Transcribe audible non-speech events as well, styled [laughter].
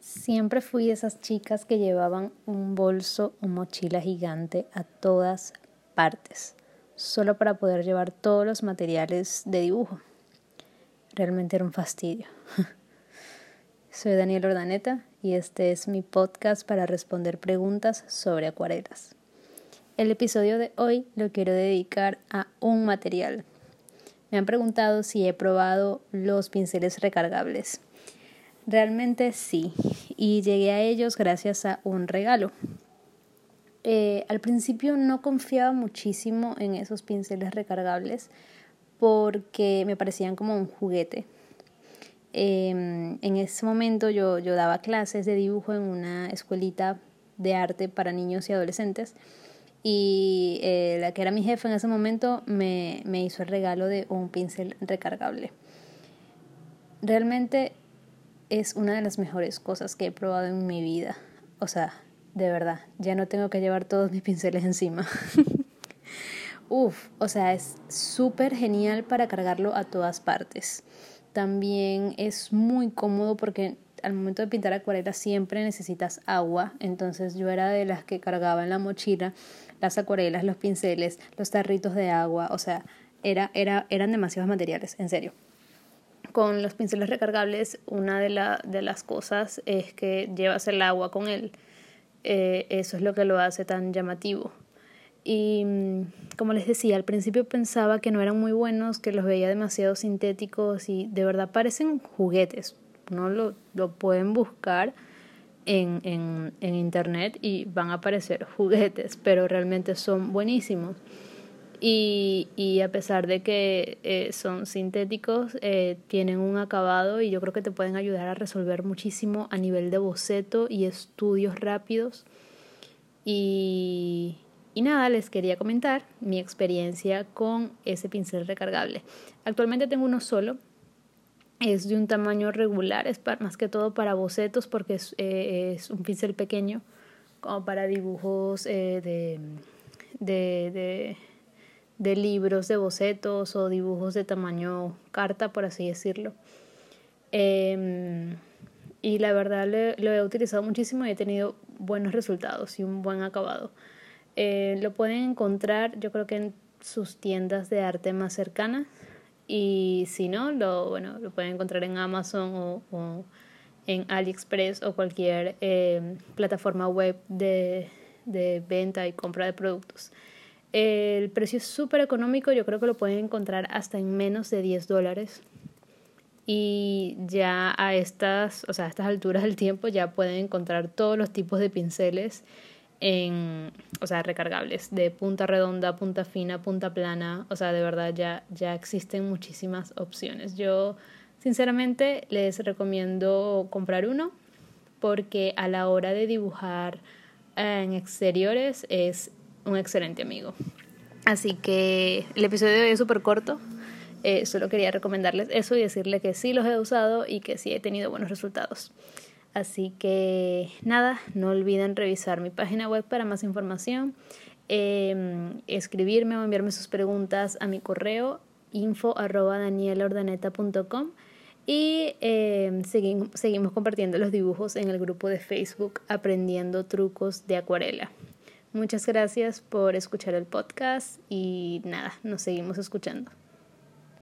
Siempre fui de esas chicas que llevaban un bolso o mochila gigante a todas partes, solo para poder llevar todos los materiales de dibujo. Realmente era un fastidio. [laughs] Soy Daniel Ordaneta y este es mi podcast para responder preguntas sobre acuarelas. El episodio de hoy lo quiero dedicar a un material. Me han preguntado si he probado los pinceles recargables. Realmente sí, y llegué a ellos gracias a un regalo. Eh, al principio no confiaba muchísimo en esos pinceles recargables porque me parecían como un juguete. Em, en ese momento yo, yo daba clases de dibujo en una escuelita de arte para niños y adolescentes y eh, la que era mi jefe en ese momento me, me hizo el regalo de un pincel recargable. Realmente es una de las mejores cosas que he probado en mi vida. O sea, de verdad, ya no tengo que llevar todos mis pinceles encima. [laughs] Uf, o sea, es súper genial para cargarlo a todas partes. También es muy cómodo porque al momento de pintar acuarela siempre necesitas agua, entonces yo era de las que cargaba en la mochila las acuarelas, los pinceles, los tarritos de agua, o sea, era, era, eran demasiados materiales, en serio con los pinceles recargables, una de, la, de las cosas es que llevas el agua con él. Eh, eso es lo que lo hace tan llamativo. Y mm, como les decía, al principio pensaba que no eran muy buenos, que los veía demasiado sintéticos y de verdad parecen juguetes. No lo, pueden buscar en, en internet y van a aparecer [laughs] juguetes, pero realmente son buenísimos. Y, y a pesar de que eh, son sintéticos, eh, tienen un acabado y yo creo que te pueden ayudar a resolver muchísimo a nivel de boceto y estudios rápidos. Y, y nada, les quería comentar mi experiencia con ese pincel recargable. Actualmente tengo uno solo, es de un tamaño regular, es más que todo para bocetos porque es, eh, es un pincel pequeño, como para dibujos de, de de libros de bocetos o dibujos de tamaño carta, por así decirlo. Em, y la verdad lo he utilizado muchísimo y he tenido buenos resultados y un buen acabado. Eh, lo pueden encontrar yo creo que en sus tiendas de arte más cercanas y si no, lo, bueno, lo pueden encontrar en Amazon o, en AliExpress o cualquier em, plataforma web de, de venta y compra de productos. El precio es súper económico, yo creo que lo pueden encontrar hasta en menos de 10 dólares. Y ya a estas, o sea, a estas alturas del tiempo ya pueden encontrar todos los tipos de pinceles en, o sea, recargables, de punta redonda, punta fina, punta plana, o sea, de verdad ya, ya existen muchísimas opciones. Yo sinceramente les recomiendo comprar uno porque a la hora de dibujar en exteriores es un excelente amigo. Así que el episodio de hoy es súper corto. Eh, solo quería recomendarles eso y decirle que sí los he usado y que sí he tenido buenos resultados. Así que nada, no olviden revisar mi página web para más información, em, escribirme o enviarme sus preguntas a mi correo info y em, seguimos compartiendo los dibujos en el grupo de Facebook Aprendiendo Trucos de Acuarela. Muchas gracias por escuchar el podcast y nada, nos seguimos escuchando.